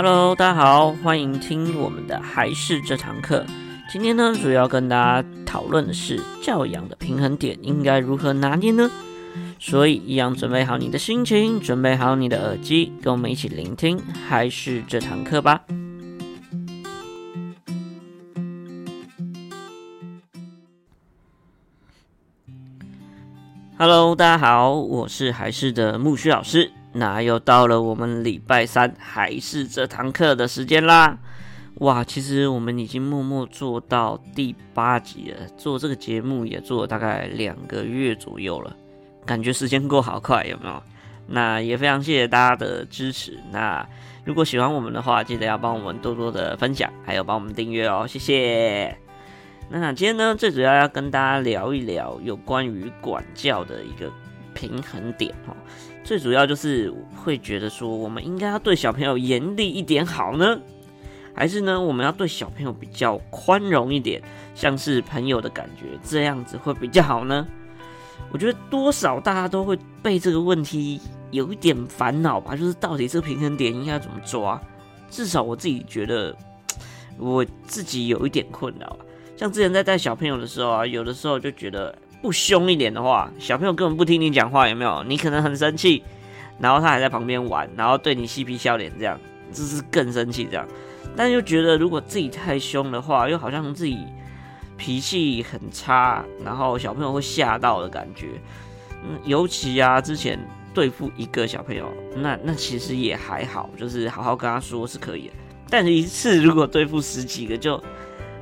Hello，大家好，欢迎听我们的还是这堂课。今天呢，主要跟大家讨论的是教养的平衡点应该如何拿捏呢？所以，一样准备好你的心情，准备好你的耳机，跟我们一起聆听还是这堂课吧。Hello，大家好，我是还是的木须老师。那又到了我们礼拜三还是这堂课的时间啦！哇，其实我们已经默默做到第八集了，做这个节目也做了大概两个月左右了，感觉时间过好快，有没有？那也非常谢谢大家的支持。那如果喜欢我们的话，记得要帮我们多多的分享，还有帮我们订阅哦，谢谢。那今天呢，最主要要跟大家聊一聊有关于管教的一个平衡点哦。最主要就是会觉得说，我们应该要对小朋友严厉一点好呢，还是呢，我们要对小朋友比较宽容一点，像是朋友的感觉，这样子会比较好呢？我觉得多少大家都会被这个问题有一点烦恼吧，就是到底这个平衡点应该怎么抓？至少我自己觉得，我自己有一点困扰。像之前在带小朋友的时候啊，有的时候就觉得。不凶一点的话，小朋友根本不听你讲话，有没有？你可能很生气，然后他还在旁边玩，然后对你嬉皮笑脸，这样这是更生气这样。但又觉得如果自己太凶的话，又好像自己脾气很差，然后小朋友会吓到的感觉。嗯，尤其啊，之前对付一个小朋友，那那其实也还好，就是好好跟他说是可以的。但是一次如果对付十几个，就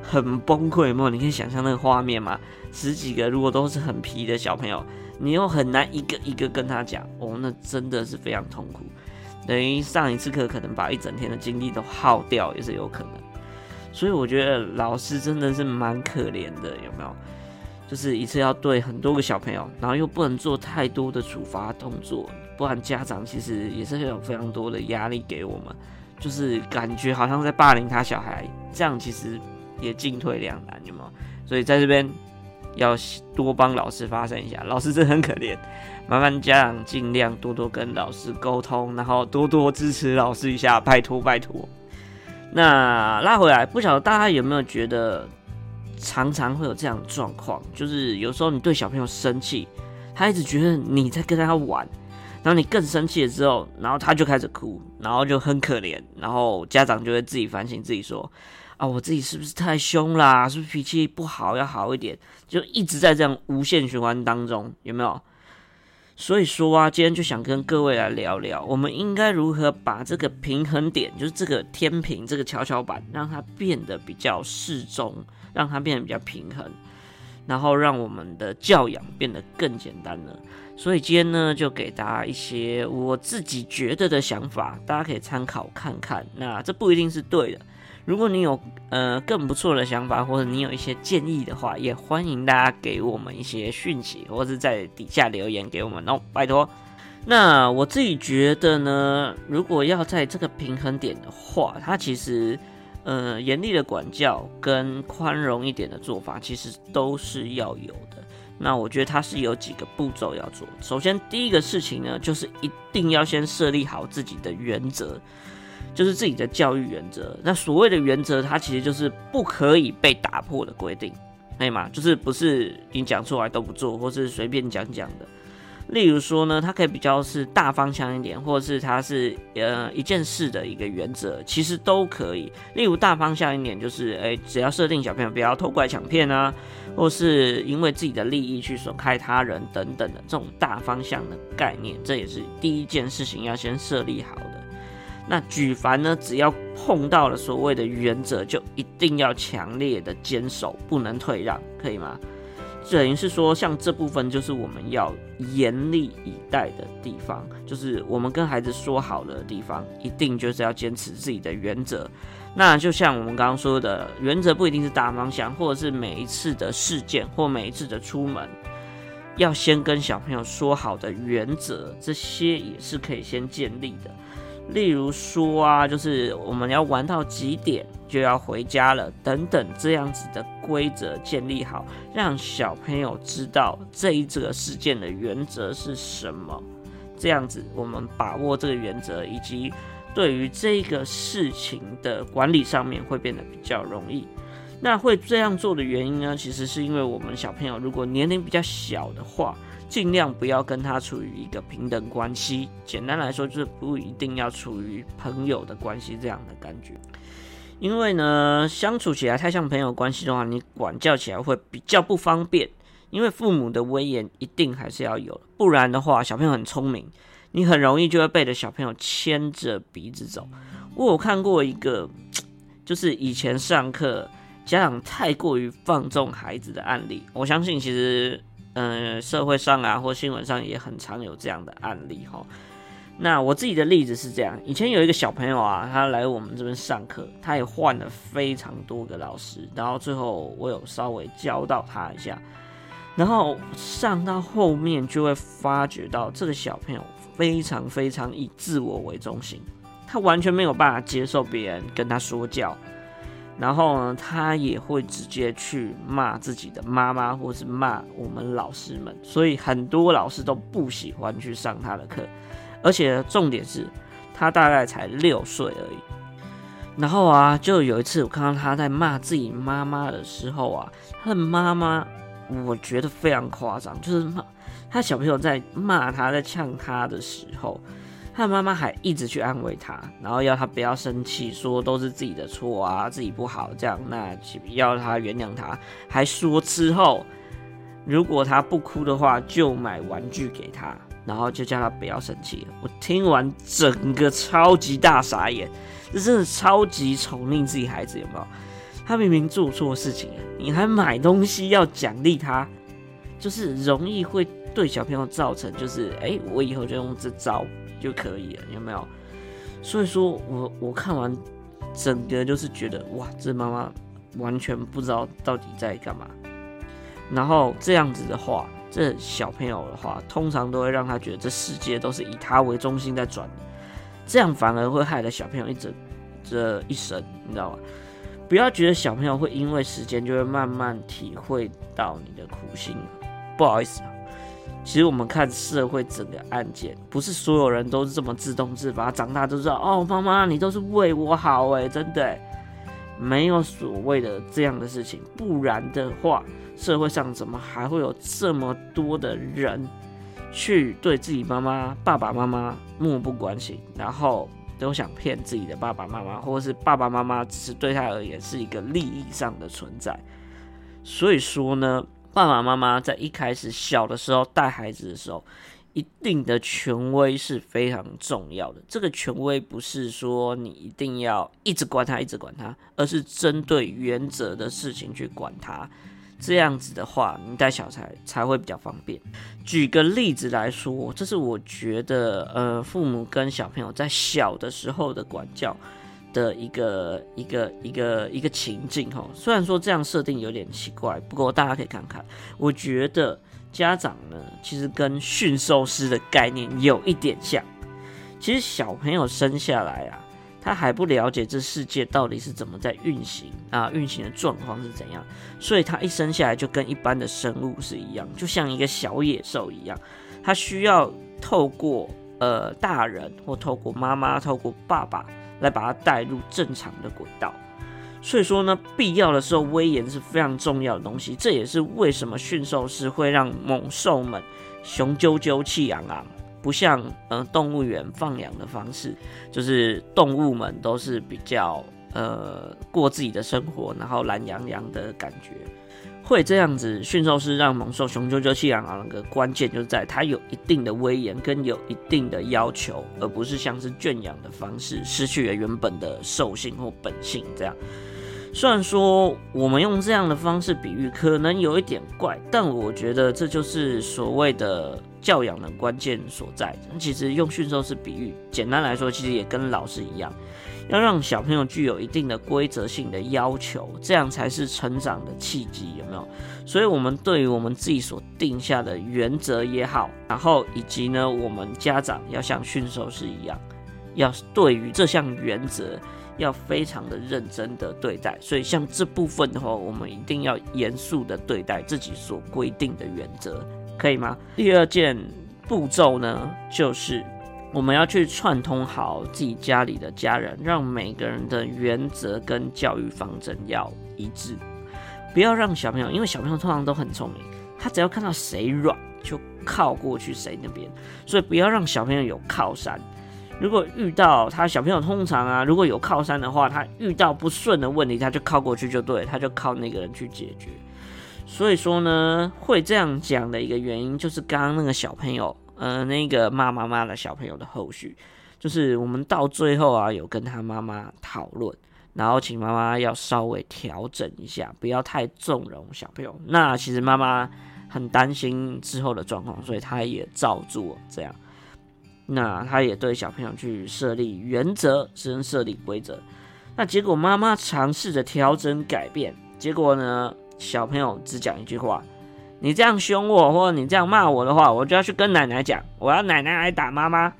很崩溃嘛。你可以想象那个画面吗？十几个如果都是很皮的小朋友，你又很难一个一个跟他讲哦，那真的是非常痛苦，等于上一次课可能把一整天的精力都耗掉也是有可能。所以我觉得老师真的是蛮可怜的，有没有？就是一次要对很多个小朋友，然后又不能做太多的处罚动作，不然家长其实也是会有非常多的压力给我们，就是感觉好像在霸凌他小孩，这样其实也进退两难，有没有？所以在这边。要多帮老师发声一下，老师真的很可怜，麻烦家长尽量多多跟老师沟通，然后多多支持老师一下，拜托拜托。那拉回来，不晓得大家有没有觉得，常常会有这样状况，就是有时候你对小朋友生气，他一直觉得你在跟他玩，然后你更生气了之后，然后他就开始哭，然后就很可怜，然后家长就会自己反省自己说。啊，我自己是不是太凶啦？是不是脾气不好，要好一点？就一直在这样无限循环当中，有没有？所以说啊，今天就想跟各位来聊聊，我们应该如何把这个平衡点，就是这个天平，这个跷跷板，让它变得比较适中，让它变得比较平衡，然后让我们的教养变得更简单呢。所以今天呢，就给大家一些我自己觉得的想法，大家可以参考看看。那这不一定是对的。如果你有呃更不错的想法，或者你有一些建议的话，也欢迎大家给我们一些讯息，或者在底下留言给我们哦，拜托。那我自己觉得呢，如果要在这个平衡点的话，它其实呃严厉的管教跟宽容一点的做法，其实都是要有的。那我觉得它是有几个步骤要做。首先第一个事情呢，就是一定要先设立好自己的原则。就是自己的教育原则。那所谓的原则，它其实就是不可以被打破的规定，可以吗？就是不是你讲出来都不做，或是随便讲讲的。例如说呢，它可以比较是大方向一点，或是它是呃一件事的一个原则，其实都可以。例如大方向一点，就是诶、只要设定小朋友不要偷拐抢骗啊，或是因为自己的利益去损害他人等等的这种大方向的概念，这也是第一件事情要先设立好的。那举凡呢，只要碰到了所谓的原则，就一定要强烈的坚守，不能退让，可以吗？等于是说，像这部分就是我们要严厉以待的地方，就是我们跟孩子说好了的地方，一定就是要坚持自己的原则。那就像我们刚刚说的，原则不一定是大方向，或者是每一次的事件或每一次的出门，要先跟小朋友说好的原则，这些也是可以先建立的。例如说啊，就是我们要玩到几点就要回家了，等等这样子的规则建立好，让小朋友知道这一则事件的原则是什么。这样子，我们把握这个原则，以及对于这个事情的管理上面会变得比较容易。那会这样做的原因呢，其实是因为我们小朋友如果年龄比较小的话，尽量不要跟他处于一个平等关系。简单来说，就是不一定要处于朋友的关系这样的感觉。因为呢，相处起来太像朋友关系的话，你管教起来会比较不方便。因为父母的威严一定还是要有，不然的话，小朋友很聪明，你很容易就会背着小朋友牵着鼻子走。我有看过一个，就是以前上课家长太过于放纵孩子的案例。我相信其实，呃，社会上啊或新闻上也很常有这样的案例哈。那我自己的例子是这样：以前有一个小朋友啊，他来我们这边上课，他也换了非常多个老师，然后最后我有稍微教到他一下。然后上到后面就会发觉到这个小朋友非常非常以自我为中心，他完全没有办法接受别人跟他说教，然后呢，他也会直接去骂自己的妈妈或是骂我们老师们，所以很多老师都不喜欢去上他的课，而且重点是他大概才六岁而已。然后啊，就有一次我看到他在骂自己妈妈的时候啊，他的妈妈。我觉得非常夸张，就是骂他小朋友在骂他，在呛他的时候，他妈妈还一直去安慰他，然后要他不要生气，说都是自己的错啊，自己不好这样，那要他原谅他，还说之后如果他不哭的话，就买玩具给他，然后就叫他不要生气。我听完整个超级大傻眼，这真的超级宠溺自己孩子，有没有？他明明做错事情，你还买东西要奖励他，就是容易会对小朋友造成，就是哎、我以后就用这招就可以了，有没有？所以说我我看完整个就是觉得哇，这妈妈完全不知道到底在干嘛。然后这样子的话，这小朋友的话，通常都会让他觉得这世界都是以他为中心在转，这样反而会害了小朋友一整这一生，你知道吗？不要觉得小朋友会因为时间就会慢慢体会到你的苦心。不好意思，其实我们看社会整个案件，不是所有人都是这么自动自发，长大都知道哦，妈妈你都是为我好哎，真的没有所谓的这样的事情。不然的话，社会上怎么还会有这么多的人去对自己妈妈、爸爸妈妈漠不关心，然后？都想骗自己的爸爸妈妈，或者是爸爸妈妈只是对他而言是一个利益上的存在。所以说呢，爸爸妈妈在一开始小的时候带孩子的时候，一定的权威是非常重要的。这个权威不是说你一定要一直管他，一直管他，而是针对原则的事情去管他。这样子的话，你带小孩才，才会比较方便。举个例子来说，这是我觉得，呃，父母跟小朋友在小的时候的管教的一个一个一个一个情境哈。虽然说这样设定有点奇怪，不过大家可以看看。我觉得家长呢，其实跟驯兽师的概念有一点像。其实小朋友生下来啊。他还不了解这世界到底是怎么在运行啊，运行的状况是怎样，所以他一生下来就跟一般的生物是一样，就像一个小野兽一样，他需要透过呃大人或透过妈妈、透过爸爸来把它带入正常的轨道。所以说呢，必要的时候威严是非常重要的东西，这也是为什么驯兽师会让猛兽们雄赳赳、气昂昂。不像呃动物园放养的方式，就是动物们都是比较呃过自己的生活，然后懒洋洋的感觉。会这样子，驯兽师让猛兽雄赳赳气昂昂的关键就是在它有一定的威严跟有一定的要求，而不是像是圈养的方式失去了原本的兽性或本性这样。虽然说我们用这样的方式比喻可能有一点怪，但我觉得这就是所谓的教养的关键所在。其实用驯兽师比喻，简单来说，其实也跟老师一样，要让小朋友具有一定的规则性的要求，这样才是成长的契机，有没有？所以，我们对于我们自己所定下的原则也好，然后以及呢，我们家长要像驯兽师一样，要对于这项原则。要非常的认真的对待，所以像这部分的话，我们一定要严肃的对待自己所规定的原则，可以吗？第二件步骤呢，就是我们要去串通好自己家里的家人，让每个人的原则跟教育方针要一致，不要让小朋友，因为小朋友通常都很聪明，他只要看到谁软就靠过去谁那边，所以不要让小朋友有靠山。如果遇到他小朋友通常啊，如果有靠山的话，他遇到不顺的问题，他就靠过去就对，他就靠那个人去解决。所以说呢，会这样讲的一个原因，就是刚刚那个小朋友，呃，那个骂妈妈的小朋友的后续，就是我们到最后啊，有跟他妈妈讨论，然后请妈妈要稍微调整一下，不要太纵容小朋友。那其实妈妈很担心之后的状况，所以他也照做这样。那他也对小朋友去设立原则，甚至设立规则。那结果妈妈尝试着调整改变，结果呢，小朋友只讲一句话：“你这样凶我，或者你这样骂我的话，我就要去跟奶奶讲，我要奶奶来打妈妈。”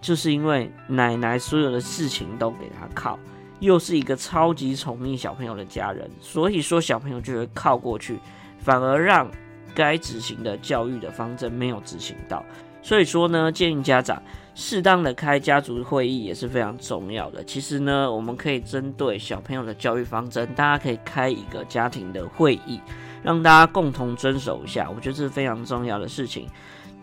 就是因为奶奶所有的事情都给他靠，又是一个超级宠溺小朋友的家人，所以说小朋友就会靠过去，反而让该执行的教育的方针没有执行到。所以说呢，建议家长适当的开家族会议也是非常重要的。其实呢，我们可以针对小朋友的教育方针，大家可以开一个家庭的会议，让大家共同遵守一下。我觉得这是非常重要的事情，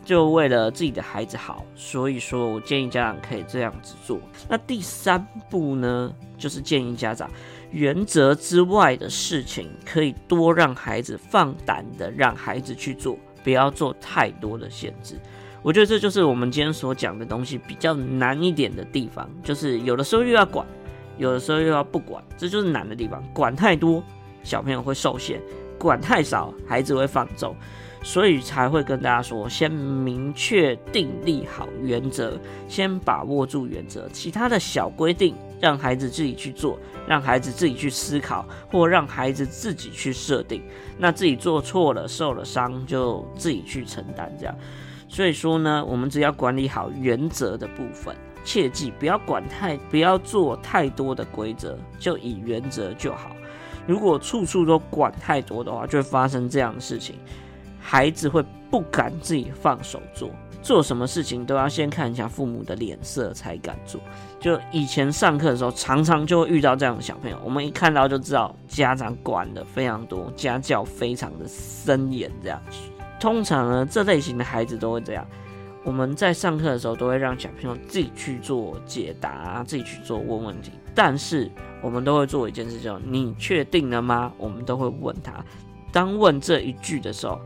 就为了自己的孩子好。所以说我建议家长可以这样子做。那第三步呢，就是建议家长原则之外的事情，可以多让孩子放胆的让孩子去做，不要做太多的限制。我觉得这就是我们今天所讲的东西比较难一点的地方，就是有的时候又要管，有的时候又要不管，这就是难的地方。管太多，小朋友会受限；管太少，孩子会放纵。所以才会跟大家说，先明确定立好原则，先把握住原则，其他的小规定让孩子自己去做，让孩子自己去思考，或让孩子自己去设定。那自己做错了，受了伤，就自己去承担，这样。所以说呢，我们只要管理好原则的部分，切记不要管太，不要做太多的规则，就以原则就好。如果处处都管太多的话，就会发生这样的事情，孩子会不敢自己放手做，做什么事情都要先看一下父母的脸色才敢做。就以前上课的时候，常常就会遇到这样的小朋友，我们一看到就知道家长管的非常多，家教非常的森严，这样。通常呢，这类型的孩子都会这样。我们在上课的时候，都会让小朋友自己去做解答，自己去做问问题。但是我们都会做一件事，叫“你确定了吗？”我们都会问他。当问这一句的时候，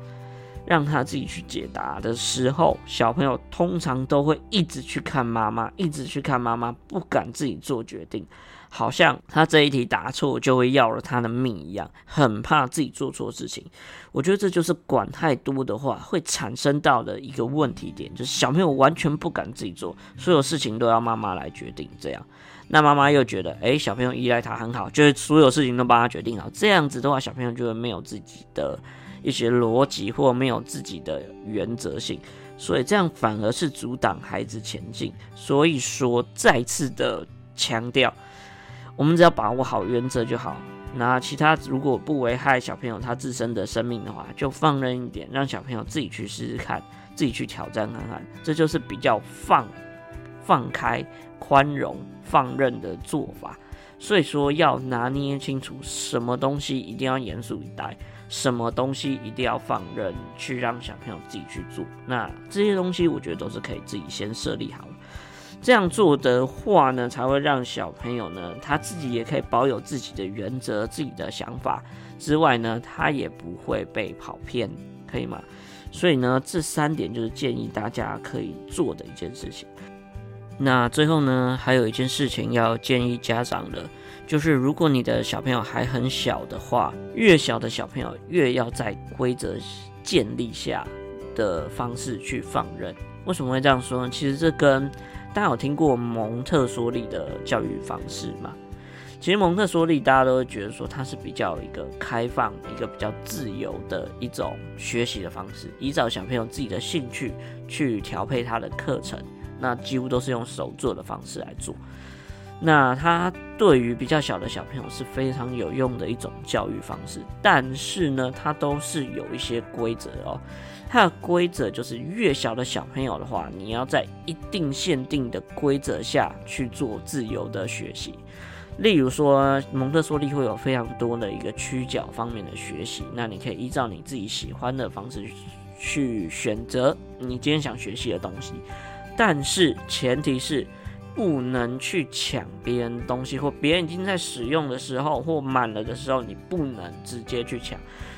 让他自己去解答的时候，小朋友通常都会一直去看妈妈，一直去看妈妈，不敢自己做决定。好像他这一题答错就会要了他的命一样，很怕自己做错事情。我觉得这就是管太多的话会产生到的一个问题点，就是小朋友完全不敢自己做，所有事情都要妈妈来决定。这样，那妈妈又觉得，诶，小朋友依赖他很好，就是所有事情都帮他决定好。这样子的话，小朋友就会没有自己的一些逻辑，或没有自己的原则性，所以这样反而是阻挡孩子前进。所以说，再次的强调。我们只要把握好原则就好。那其他如果不危害小朋友他自身的生命的话，就放任一点，让小朋友自己去试试看，自己去挑战看看。这就是比较放放开、宽容、放任的做法。所以说，要拿捏清楚什么东西一定要严肃以待，什么东西一定要放任，去让小朋友自己去做。那这些东西，我觉得都是可以自己先设立好。这样做的话呢，才会让小朋友呢，他自己也可以保有自己的原则、自己的想法之外呢，他也不会被跑偏，可以吗？所以呢，这三点就是建议大家可以做的一件事情。那最后呢，还有一件事情要建议家长的，就是如果你的小朋友还很小的话，越小的小朋友越要在规则建立下的方式去放任。为什么会这样说呢？其实这跟大家有听过蒙特梭利的教育方式吗？其实蒙特梭利大家都会觉得说，它是比较一个开放、一个比较自由的一种学习的方式，依照小朋友自己的兴趣去调配他的课程。那几乎都是用手做的方式来做。那它对于比较小的小朋友是非常有用的一种教育方式，但是呢，它都是有一些规则哦。它的规则就是，越小的小朋友的话，你要在一定限定的规则下去做自由的学习。例如说，蒙特梭利会有非常多的一个曲角方面的学习，那你可以依照你自己喜欢的方式去选择你今天想学习的东西，但是前提是。不能去抢别人东西，或别人已经在使用的时候，或满了的时候，你不能直接去抢。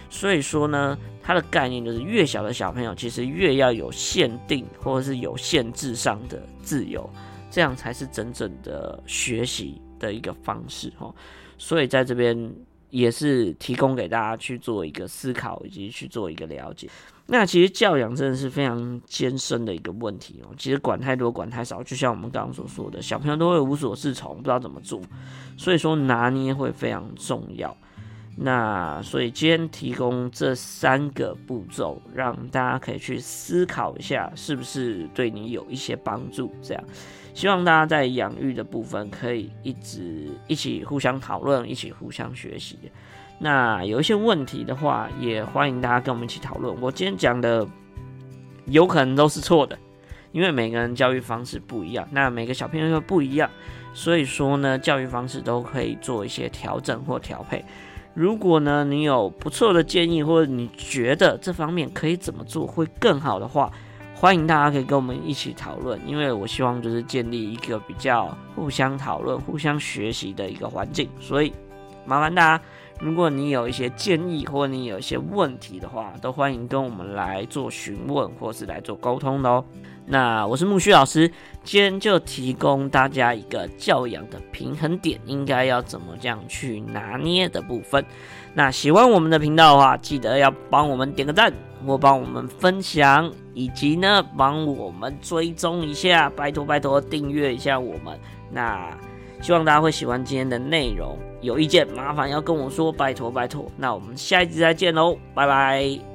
所以说呢，它的概念就是越小的小朋友，其实越要有限定或者是有限制上的自由，这样才是真正的学习的一个方式哈。所以在这边也是提供给大家去做一个思考，以及去做一个了解。那其实教养真的是非常艰深的一个问题哦。其实管太多管太少，就像我们刚刚所说的，小朋友都会无所适从，不知道怎么做。所以说拿捏会非常重要。那所以今天提供这三个步骤，让大家可以去思考一下，是不是对你有一些帮助？这样，希望大家在养育的部分可以一直一起互相讨论，一起互相学习。那有一些问题的话，也欢迎大家跟我们一起讨论。我今天讲的有可能都是错的，因为每个人教育方式不一样，那每个小朋友又不一样，所以说呢，教育方式都可以做一些调整或调配。如果呢，你有不错的建议，或者你觉得这方面可以怎么做会更好的话，欢迎大家可以跟我们一起讨论。因为我希望就是建立一个比较互相讨论、互相学习的一个环境，所以麻烦大家。如果你有一些建议，或者你有一些问题的话，都欢迎跟我们来做询问，或是来做沟通的哦。那我是木须老师，今天就提供大家一个教养的平衡点，应该要怎么这样去拿捏的部分。那喜欢我们的频道的话，记得要帮我们点个赞，或帮我们分享，以及呢帮我们追踪一下，拜托拜托订阅一下我们。那。希望大家会喜欢今天的内容，有意见麻烦要跟我说，拜托拜托。那我们下一集再见喽，拜拜。